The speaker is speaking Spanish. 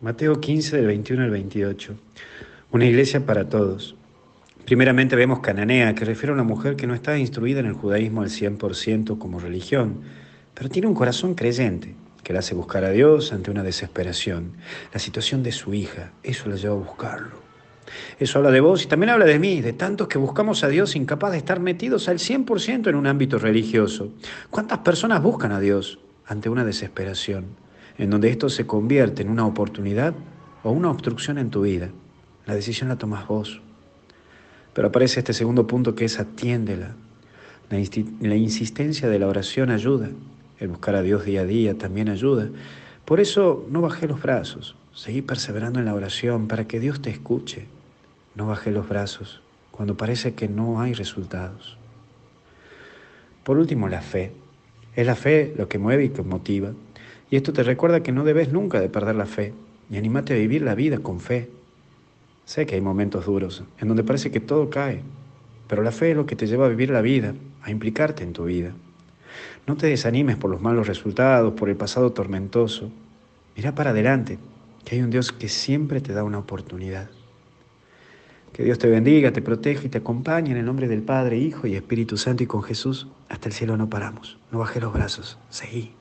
Mateo 15 del 21 al 28. Una iglesia para todos. Primeramente vemos Cananea, que refiere a una mujer que no está instruida en el judaísmo al 100% como religión, pero tiene un corazón creyente, que la hace buscar a Dios ante una desesperación. La situación de su hija, eso la lleva a buscarlo. Eso habla de vos y también habla de mí, de tantos que buscamos a Dios incapaz de estar metidos al 100% en un ámbito religioso. ¿Cuántas personas buscan a Dios ante una desesperación? En donde esto se convierte en una oportunidad o una obstrucción en tu vida. La decisión la tomas vos. Pero aparece este segundo punto que es atiéndela. La, la insistencia de la oración ayuda. El buscar a Dios día a día también ayuda. Por eso no bajé los brazos. Seguí perseverando en la oración para que Dios te escuche. No bajé los brazos cuando parece que no hay resultados. Por último, la fe. Es la fe lo que mueve y que motiva. Y esto te recuerda que no debes nunca de perder la fe y animate a vivir la vida con fe. Sé que hay momentos duros en donde parece que todo cae, pero la fe es lo que te lleva a vivir la vida, a implicarte en tu vida. No te desanimes por los malos resultados, por el pasado tormentoso. Mira para adelante, que hay un Dios que siempre te da una oportunidad. Que Dios te bendiga, te proteja y te acompañe en el nombre del Padre, Hijo y Espíritu Santo y con Jesús. Hasta el cielo no paramos. No bajé los brazos. Seguí.